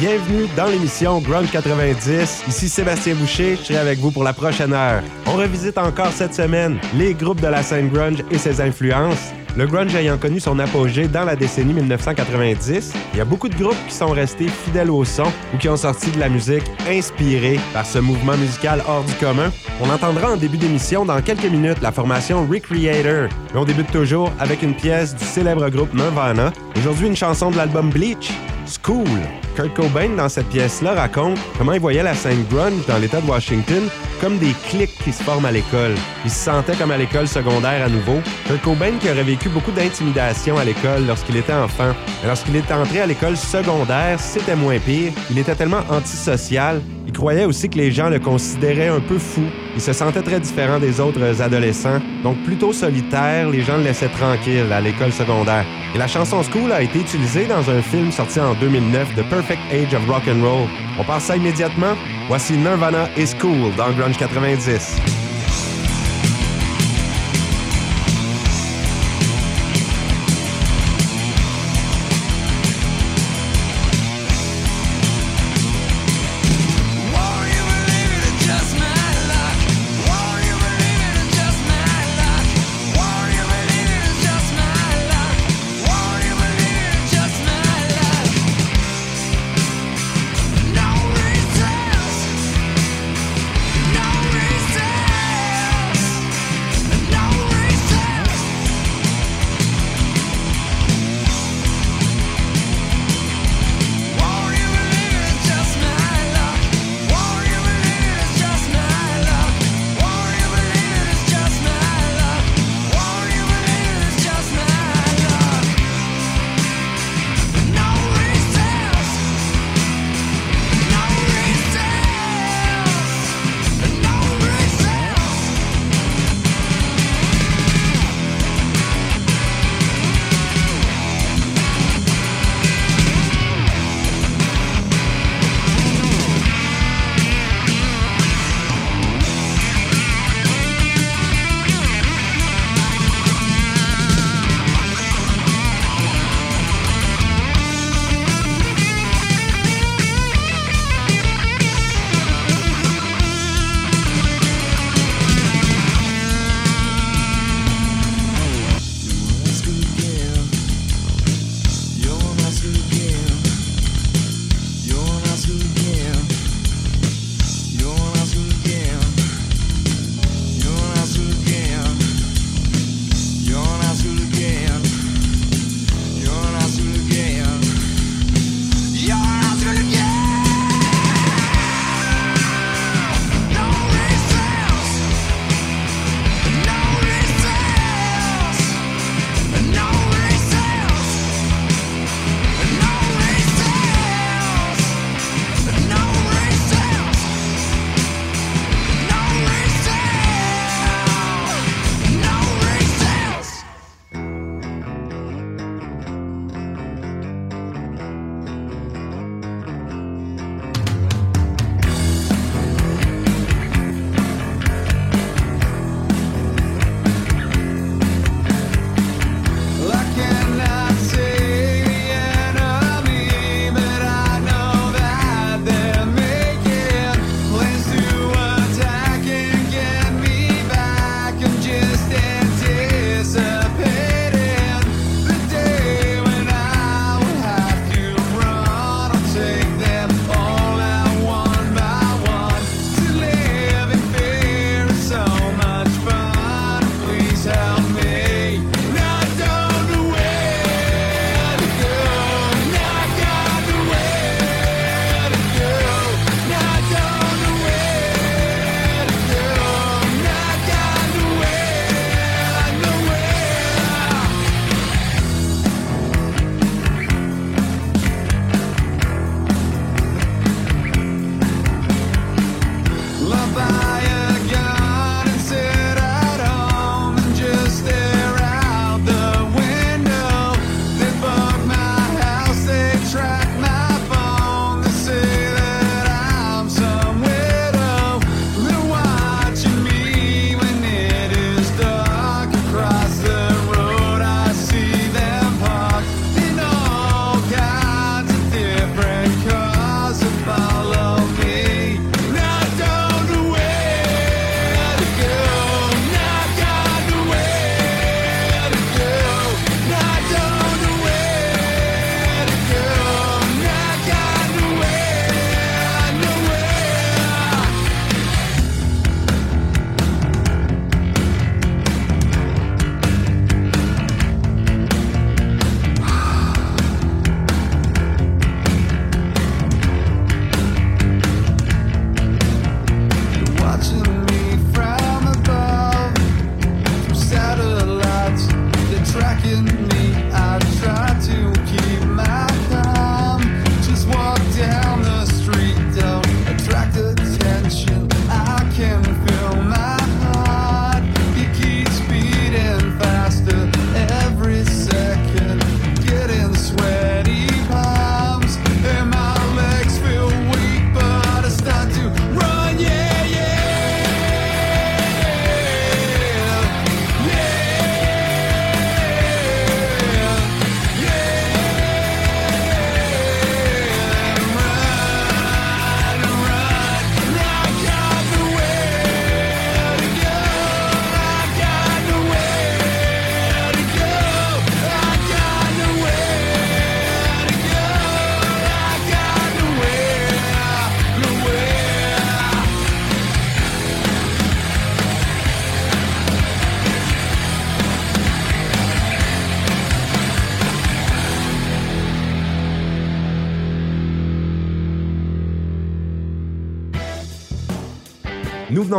Bienvenue dans l'émission Grunge 90. Ici Sébastien Boucher, je serai avec vous pour la prochaine heure. On revisite encore cette semaine les groupes de la scène grunge et ses influences. Le grunge ayant connu son apogée dans la décennie 1990, il y a beaucoup de groupes qui sont restés fidèles au son ou qui ont sorti de la musique inspirée par ce mouvement musical hors du commun. On entendra en début d'émission dans quelques minutes la formation Recreator, mais on débute toujours avec une pièce du célèbre groupe Nirvana. Aujourd'hui une chanson de l'album Bleach, Kurt Cobain, dans cette pièce-là, raconte comment il voyait la scène grunge dans l'État de Washington comme des clics qui se forment à l'école. Il se sentait comme à l'école secondaire à nouveau. Kurt Cobain qui aurait vécu beaucoup d'intimidation à l'école lorsqu'il était enfant. Mais lorsqu'il est entré à l'école secondaire, c'était moins pire. Il était tellement antisocial. Il croyait aussi que les gens le considéraient un peu fou. Il se sentait très différent des autres adolescents. Donc plutôt solitaire, les gens le laissaient tranquille à l'école secondaire. Et la chanson School a été utilisée dans un film sorti en 2009, The Perfect Age of Rock and Roll. On passe ça immédiatement. Voici Nirvana is School dans Grunge 90.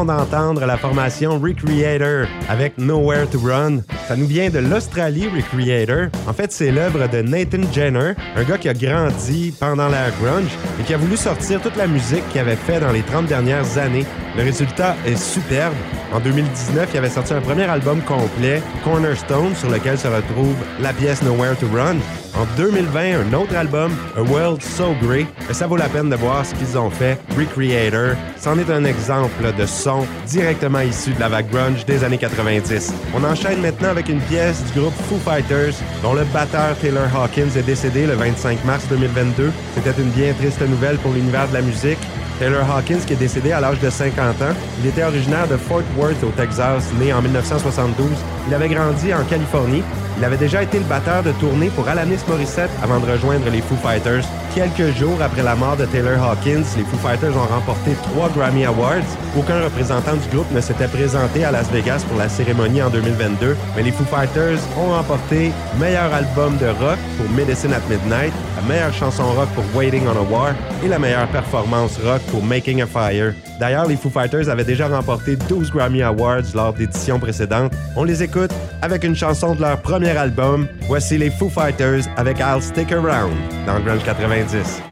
D'entendre la formation Recreator avec Nowhere to Run. Ça nous vient de l'Australie, Recreator. En fait, c'est l'œuvre de Nathan Jenner, un gars qui a grandi pendant l'ère grunge et qui a voulu sortir toute la musique qu'il avait fait dans les 30 dernières années. Le résultat est superbe. En 2019, il avait sorti un premier album complet, Cornerstone, sur lequel se retrouve la pièce Nowhere to Run. En 2020, un autre album, A World So Great. Et ça vaut la peine de voir ce qu'ils ont fait. Recreator, c'en est un exemple de son directement issu de la vague grunge des années 90. On enchaîne maintenant avec une pièce du groupe Foo Fighters, dont le batteur Taylor Hawkins est décédé le 25 mars 2022. C'était une bien triste nouvelle pour l'univers de la musique. Taylor Hawkins, qui est décédé à l'âge de 50 ans, il était originaire de Fort Worth au Texas, né en 1972. Il avait grandi en Californie. Il avait déjà été le batteur de tournée pour Alanis Morissette avant de rejoindre les Foo Fighters. Quelques jours après la mort de Taylor Hawkins, les Foo Fighters ont remporté trois Grammy Awards. Aucun représentant du groupe ne s'était présenté à Las Vegas pour la cérémonie en 2022, mais les Foo Fighters ont remporté meilleur album de rock pour Medicine at Midnight, la meilleure chanson rock pour Waiting on a War et la meilleure performance rock pour Making a Fire. D'ailleurs, les Foo Fighters avaient déjà remporté 12 Grammy Awards lors d'éditions précédentes. On les écoute avec une chanson de leur premier album. Voici les Foo Fighters avec I'll Stick Around dans Grunge 90.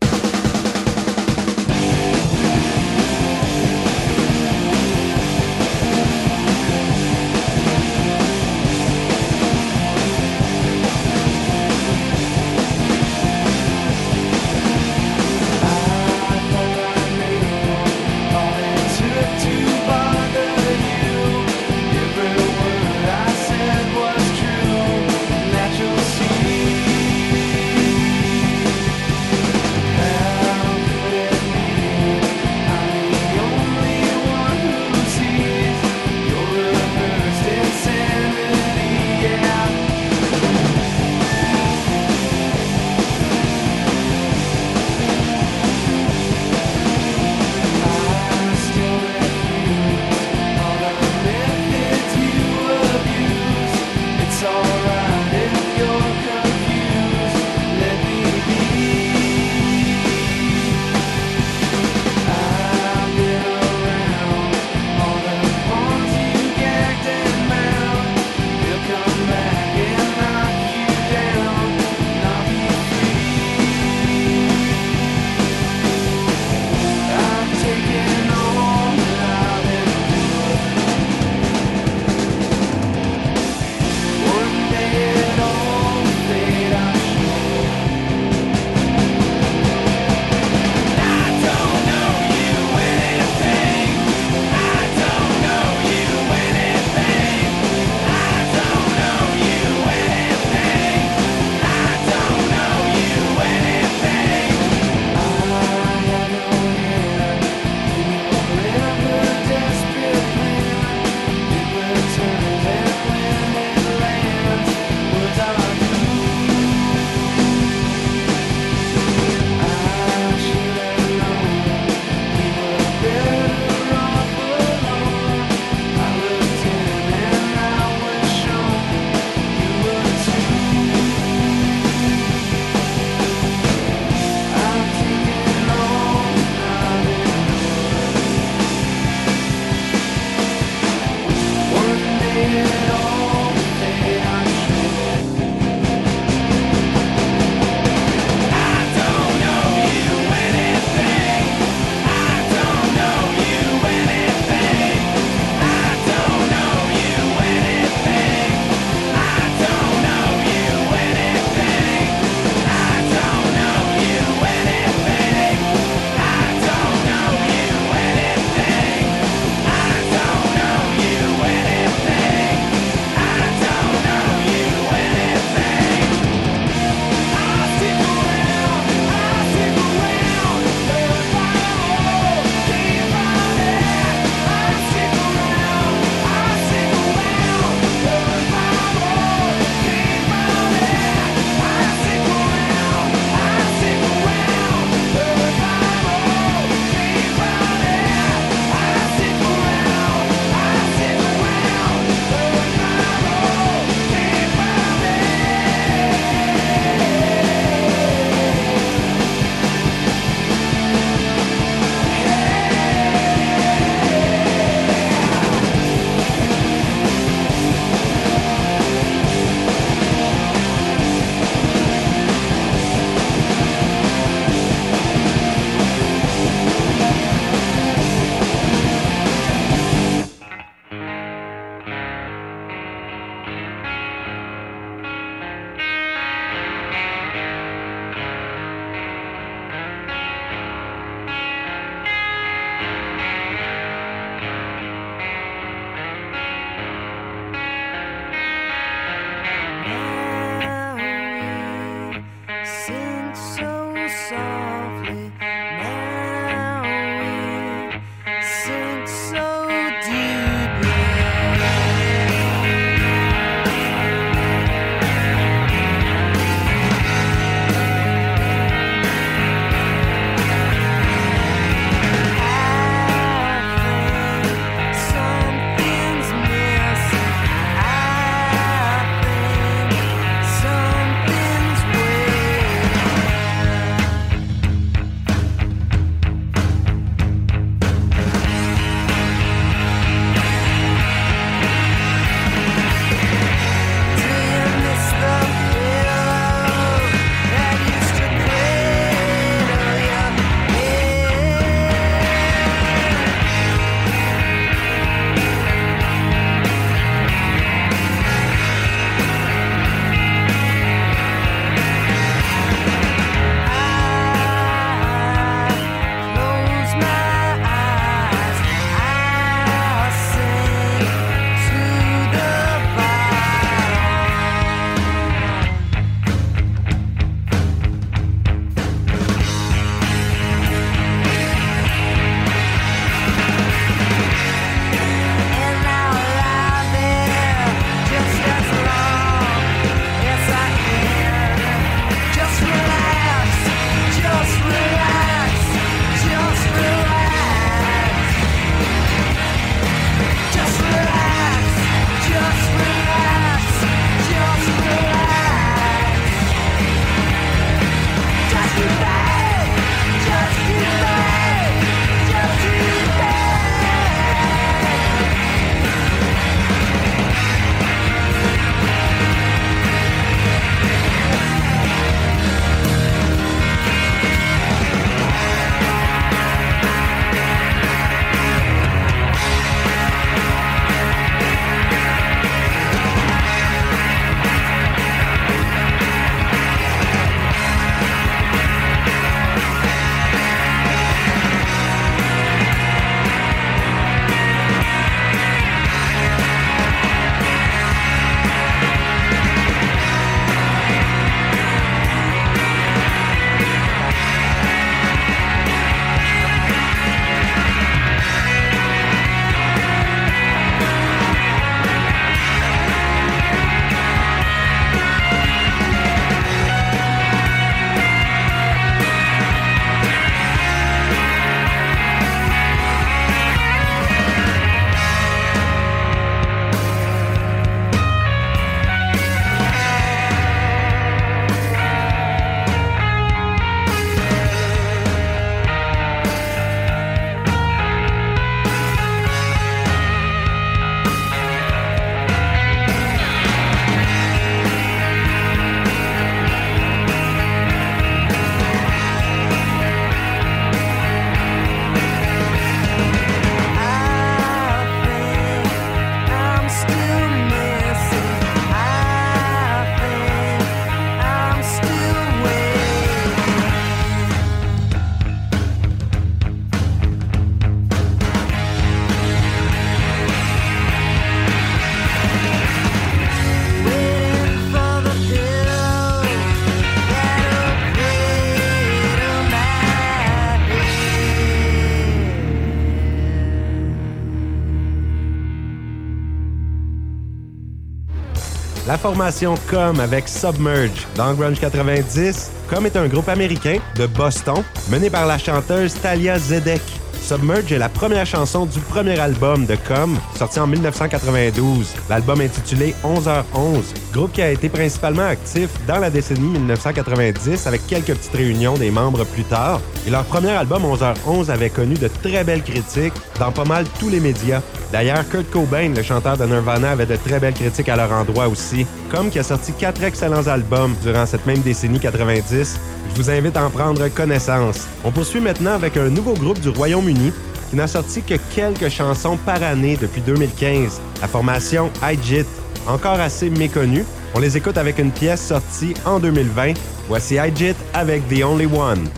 La formation Com avec Submerge. Dans Grunge 90, Com est un groupe américain de Boston mené par la chanteuse Talia Zedek. Submerge est la première chanson du premier album de Com, sorti en 1992. L'album intitulé 11h11, groupe qui a été principalement actif dans la décennie 1990 avec quelques petites réunions des membres plus tard. Et leur premier album 11h11 avait connu de très belles critiques dans pas mal tous les médias. D'ailleurs, Kurt Cobain, le chanteur de Nirvana, avait de très belles critiques à leur endroit aussi. Com qui a sorti quatre excellents albums durant cette même décennie 90 je vous invite à en prendre connaissance. On poursuit maintenant avec un nouveau groupe du Royaume-Uni qui n'a sorti que quelques chansons par année depuis 2015, la formation iJit, encore assez méconnue. On les écoute avec une pièce sortie en 2020. Voici iJit avec the only one.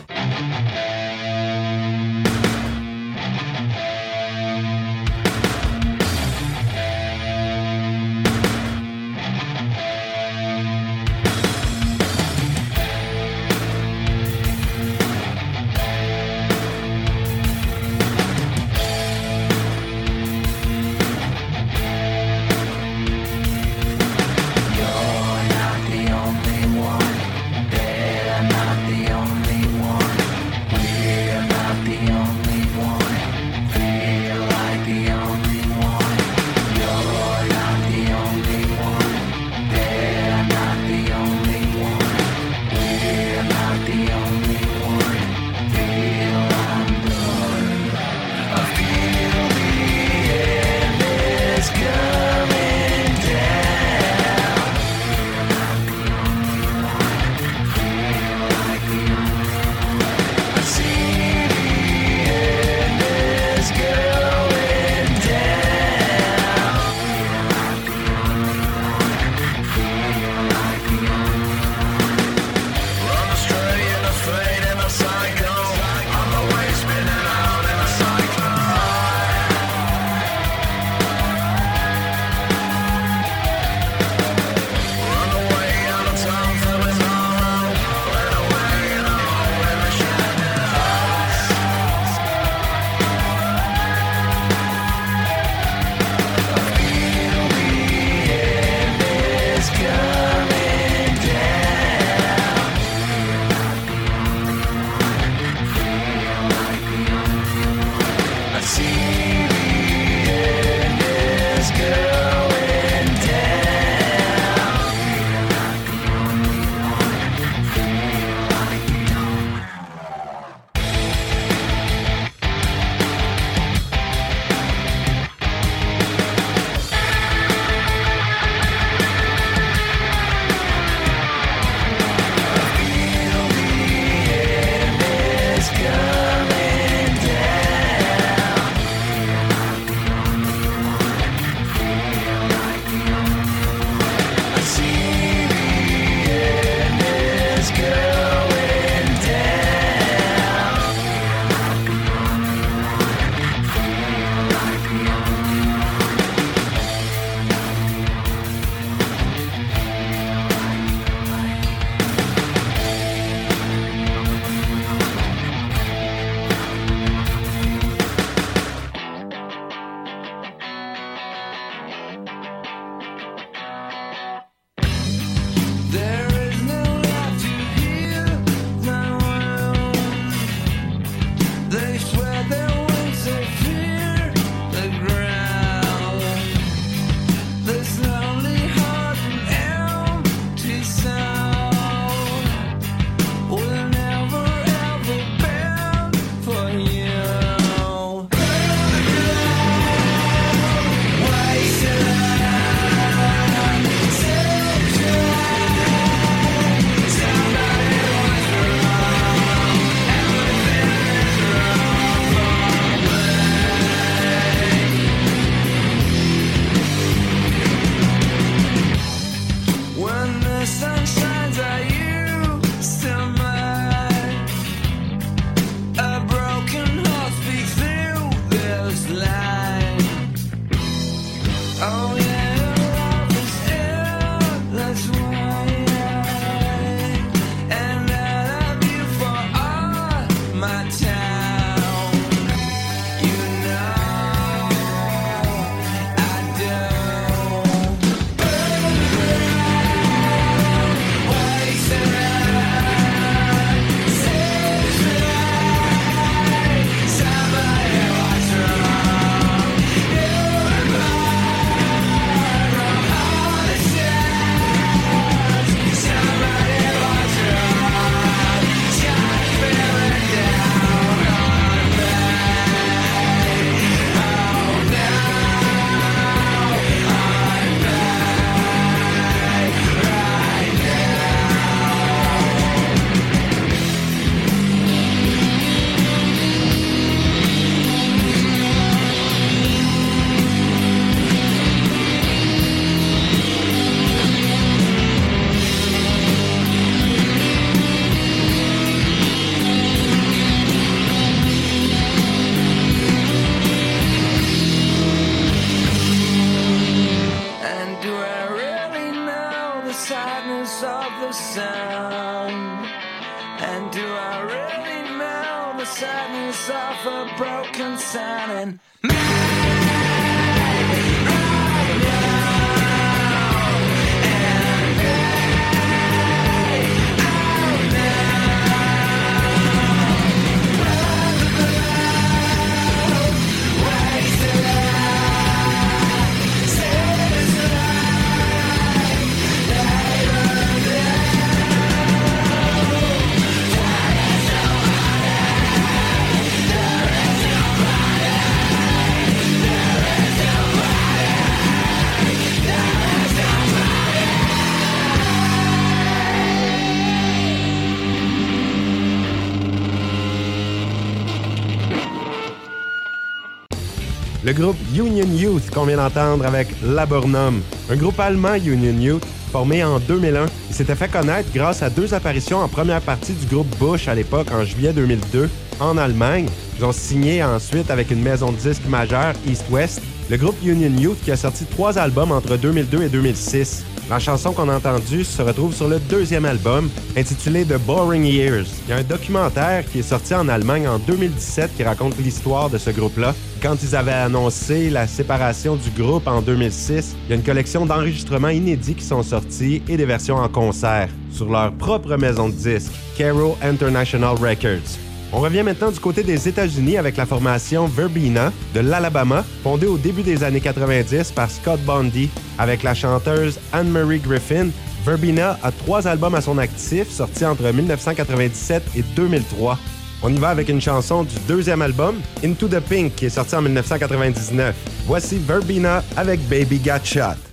Le groupe Union Youth qu'on vient d'entendre avec Laburnum, un groupe allemand Union Youth formé en 2001. Il s'était fait connaître grâce à deux apparitions en première partie du groupe Bush à l'époque en juillet 2002 en Allemagne. Ils ont signé ensuite avec une maison de disques majeure East West, le groupe Union Youth qui a sorti trois albums entre 2002 et 2006. La chanson qu'on a entendue se retrouve sur le deuxième album, intitulé The Boring Years. Il y a un documentaire qui est sorti en Allemagne en 2017 qui raconte l'histoire de ce groupe-là. Quand ils avaient annoncé la séparation du groupe en 2006, il y a une collection d'enregistrements inédits qui sont sortis et des versions en concert sur leur propre maison de disques, Caro International Records. On revient maintenant du côté des États-Unis avec la formation Verbena de l'Alabama, fondée au début des années 90 par Scott Bundy avec la chanteuse Anne-Marie Griffin. Verbena a trois albums à son actif, sortis entre 1997 et 2003. On y va avec une chanson du deuxième album, Into the Pink, qui est sorti en 1999. Voici Verbena avec Baby Got Shot.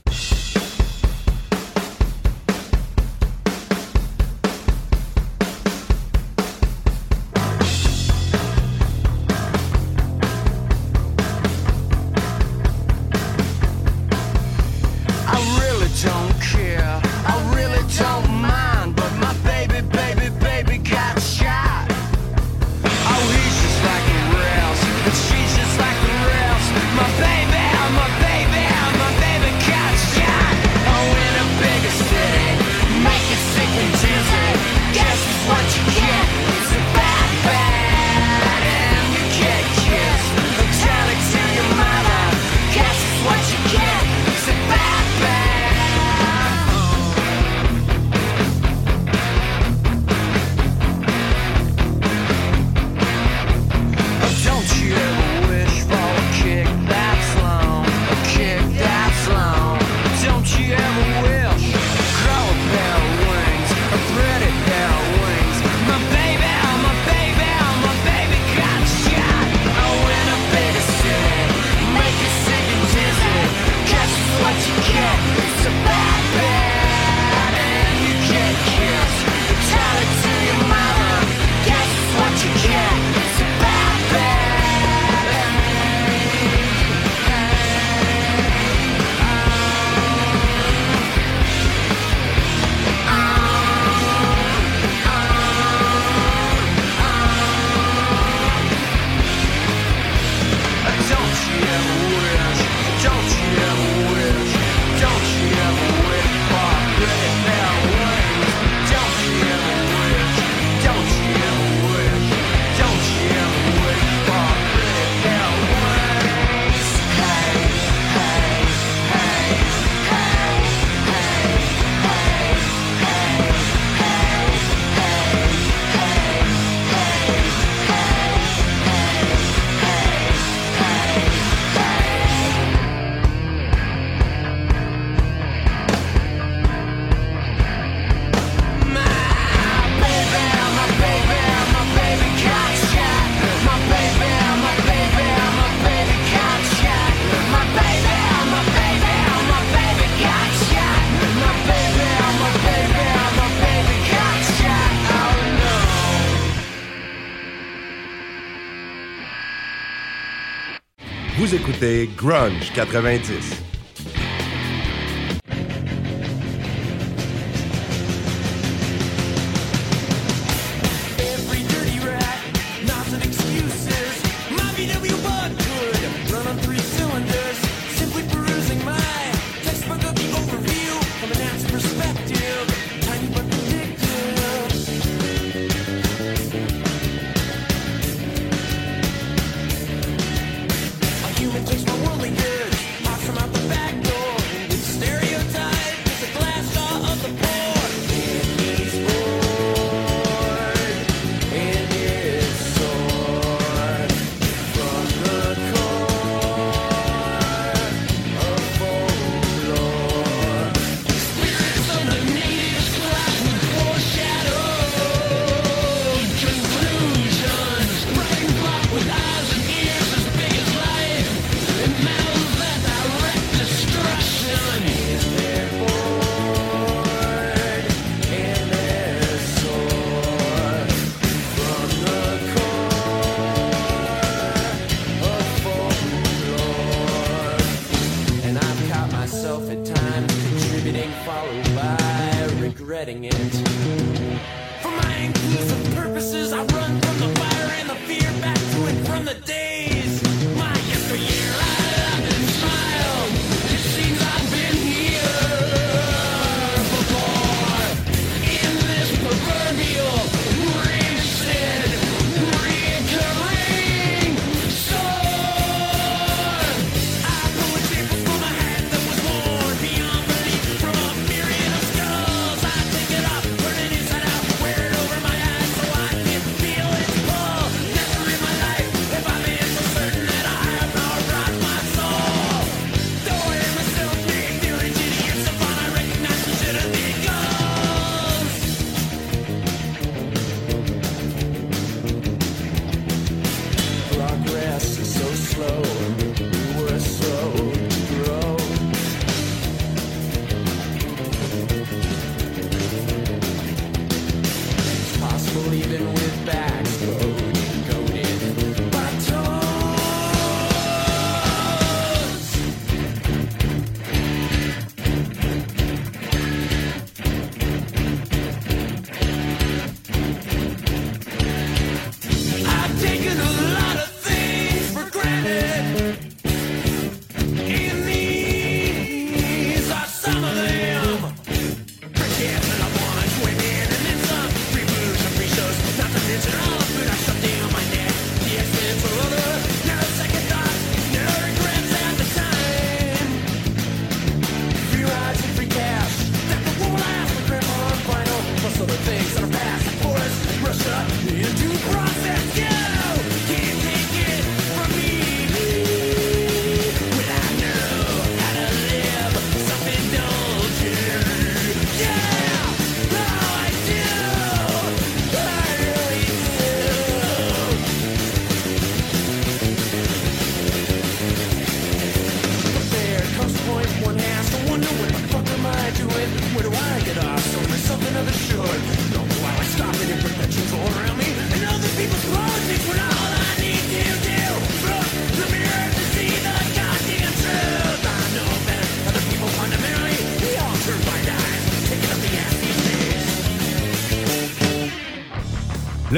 Grunge 90.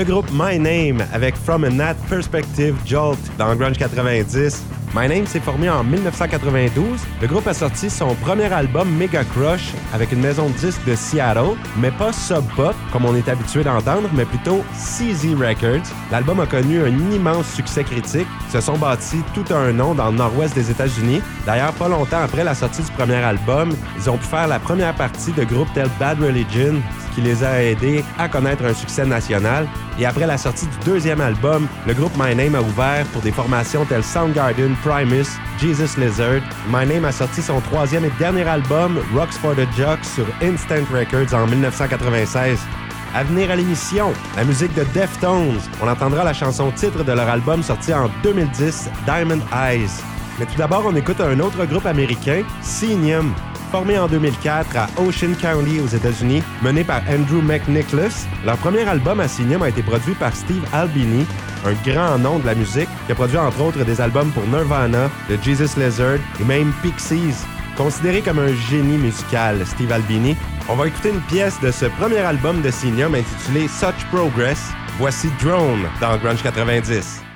Le groupe My Name avec From a Nat Perspective Jolt dans Grunge 90. My Name s'est formé en 1992. Le groupe a sorti son premier album Mega Crush avec une maison de disques de Seattle, mais pas Sub Pop comme on est habitué d'entendre, mais plutôt CZ Records. L'album a connu un immense succès critique. Ils se sont bâtis tout un nom dans le nord-ouest des États-Unis. D'ailleurs, pas longtemps après la sortie du premier album, ils ont pu faire la première partie de groupes tels Bad Religion, ce qui les a aidés à connaître un succès national. Et après la sortie du deuxième album, le groupe My Name a ouvert pour des formations telles Soundgarden, Primus, Jesus Lizard. My Name a sorti son troisième et dernier album, Rocks for the Jocks, sur Instant Records en 1996. À venir à l'émission, la musique de Deftones. On entendra la chanson titre de leur album sorti en 2010, Diamond Eyes. Mais tout d'abord, on écoute un autre groupe américain, Senium. Formé en 2004 à Ocean County aux États-Unis, mené par Andrew McNicholas, leur premier album à Sinium a été produit par Steve Albini, un grand nom de la musique qui a produit entre autres des albums pour Nirvana, The Jesus Lizard et même Pixies. Considéré comme un génie musical, Steve Albini, on va écouter une pièce de ce premier album de Sinium intitulé Such Progress. Voici Drone dans Grunge 90.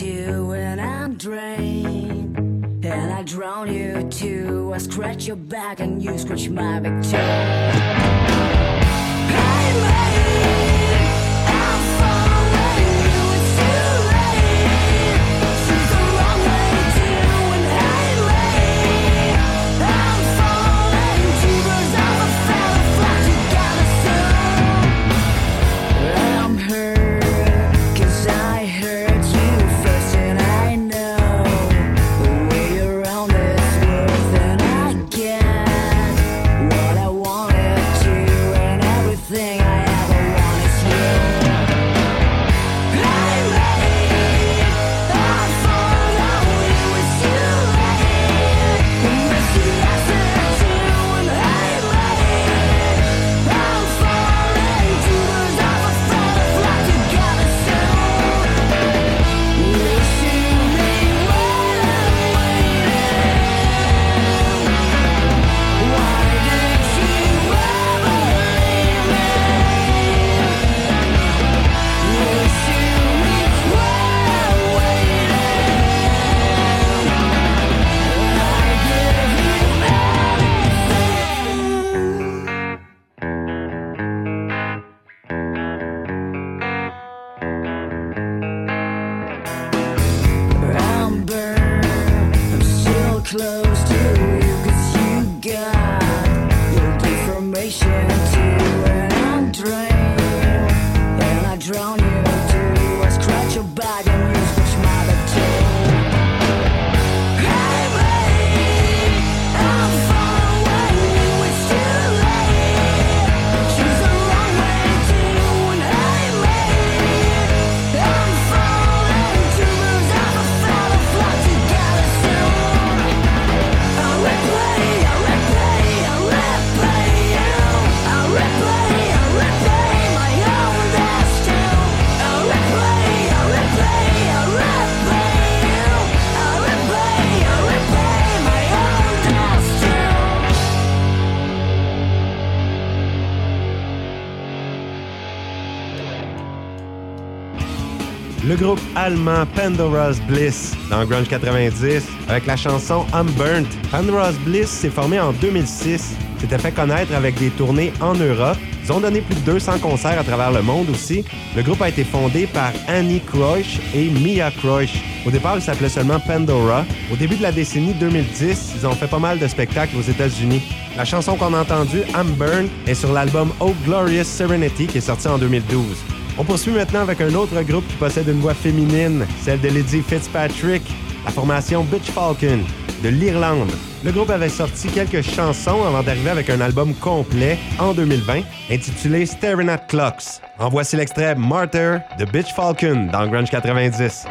you and I'm drained. And I drown you too. I scratch your back and you scratch my back too. Pandora's Bliss dans Grunge 90 avec la chanson I'm Burnt. Pandora's Bliss s'est formé en 2006, s'était fait connaître avec des tournées en Europe. Ils ont donné plus de 200 concerts à travers le monde aussi. Le groupe a été fondé par Annie Kreusch et Mia Kreusch. Au départ, il s'appelait seulement Pandora. Au début de la décennie 2010, ils ont fait pas mal de spectacles aux États-Unis. La chanson qu'on a entendue, I'm Burn, est sur l'album Oh Glorious Serenity qui est sorti en 2012. On poursuit maintenant avec un autre groupe qui possède une voix féminine, celle de Lady Fitzpatrick, la formation Bitch Falcon de l'Irlande. Le groupe avait sorti quelques chansons avant d'arriver avec un album complet en 2020 intitulé Staring at Clocks. En voici l'extrait Martyr de Bitch Falcon dans Grunge 90.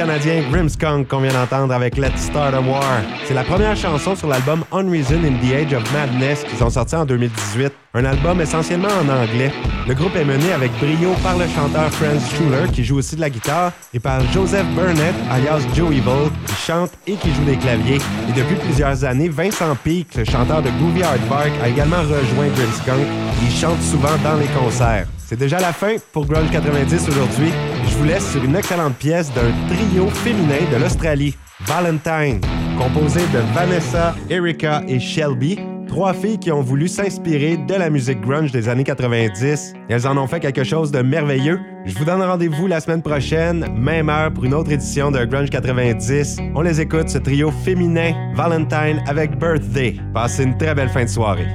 Canadien Grimmskunk qu'on vient d'entendre avec Let's Start a War. C'est la première chanson sur l'album Unreason in the Age of Madness qu'ils ont sorti en 2018, un album essentiellement en anglais. Le groupe est mené avec brio par le chanteur Franz Schuller qui joue aussi de la guitare et par Joseph Burnett alias Joe Evil qui chante et qui joue des claviers. Et depuis plusieurs années, Vincent Peake, le chanteur de Groovy Hardbark, a également rejoint Grimmskunk. Il chante souvent dans les concerts. C'est déjà la fin pour Grunge 90 aujourd'hui. Je vous laisse sur une excellente pièce d'un trio féminin de l'Australie, Valentine, composé de Vanessa, Erika et Shelby, trois filles qui ont voulu s'inspirer de la musique grunge des années 90. Et elles en ont fait quelque chose de merveilleux. Je vous donne rendez-vous la semaine prochaine, même heure, pour une autre édition de Grunge 90. On les écoute, ce trio féminin, Valentine avec Birthday. Passez une très belle fin de soirée.